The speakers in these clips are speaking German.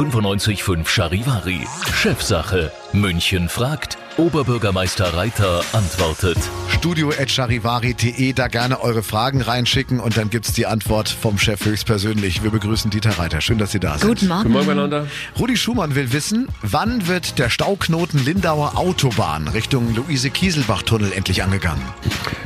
95.5 Charivari. Chefsache. München fragt. Oberbürgermeister Reiter antwortet. Studio.charivari.de, da gerne eure Fragen reinschicken und dann gibt's die Antwort vom Chef höchstpersönlich. Wir begrüßen Dieter Reiter. Schön, dass Sie da sind. Guten Morgen. Guten Morgen miteinander. Rudi Schumann will wissen, wann wird der Stauknoten Lindauer Autobahn Richtung Luise-Kieselbach-Tunnel endlich angegangen?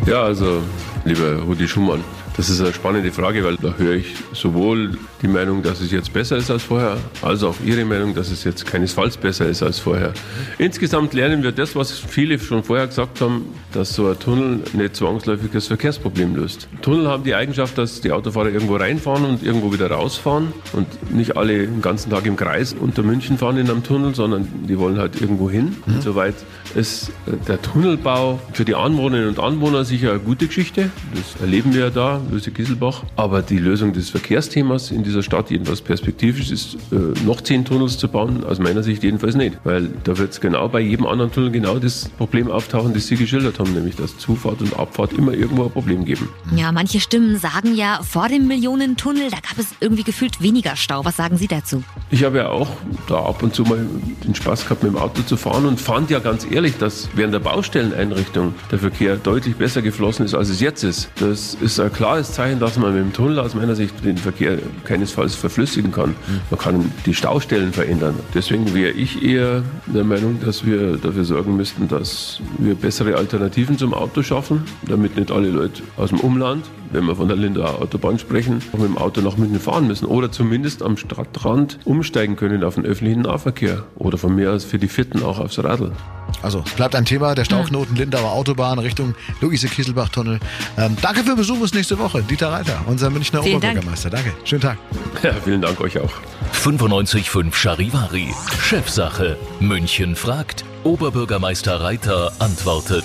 Ja, also, lieber Rudi Schumann, das ist eine spannende Frage, weil da höre ich sowohl die Meinung, dass es jetzt besser ist als vorher, als auch Ihre Meinung, dass es jetzt keinesfalls besser ist als vorher. Insgesamt lernen wir das, was viele schon vorher gesagt haben, dass so ein Tunnel nicht zwangsläufig das Verkehrsproblem löst. Tunnel haben die Eigenschaft, dass die Autofahrer irgendwo reinfahren und irgendwo wieder rausfahren und nicht alle den ganzen Tag im Kreis unter München fahren in einem Tunnel, sondern die wollen halt irgendwo hin. Mhm. Insoweit ist der Tunnelbau für die Anwohnerinnen und Anwohner sicher eine gute Geschichte. Das erleben wir ja da Löse Gieselbach. Aber die Lösung des Verkehrsthemas in dieser Stadt, jedenfalls perspektivisch, ist, äh, noch zehn Tunnels zu bauen, aus meiner Sicht jedenfalls nicht. Weil da wird es genau bei jedem anderen Tunnel genau das Problem auftauchen, das Sie geschildert haben, nämlich dass Zufahrt und Abfahrt immer irgendwo ein Problem geben. Ja, manche Stimmen sagen ja, vor dem Millionentunnel, da gab es irgendwie gefühlt weniger Stau. Was sagen Sie dazu? Ich habe ja auch da ab und zu mal den Spaß gehabt, mit dem Auto zu fahren und fand ja ganz ehrlich, dass während der Baustelleneinrichtung der Verkehr deutlich besser geflossen ist, als es jetzt ist. Das ist ein klares Zeichen, dass man mit dem Tunnel aus meiner Sicht den Verkehr keinesfalls verflüssigen kann. Man kann die Staustellen verändern. Deswegen wäre ich eher der Meinung, dass wir dafür sorgen müssten, dass wir bessere Alternativen zum Auto schaffen, damit nicht alle Leute aus dem Umland wenn wir von der Lindauer Autobahn sprechen, auch mit dem Auto nach München fahren müssen oder zumindest am Stadtrand umsteigen können auf den öffentlichen Nahverkehr oder von mir aus für die Vierten auch aufs Radl. Also bleibt ein Thema, der Stauknoten Lindauer Autobahn Richtung Luise-Kieselbach-Tunnel. Ähm, danke für den Besuch bis nächste Woche. Dieter Reiter, unser Münchner Vielen Oberbürgermeister. Dank. Danke. Schönen Tag. Ja, vielen Dank euch auch. 95.5 Charivari. Chefsache. München fragt. Oberbürgermeister Reiter antwortet.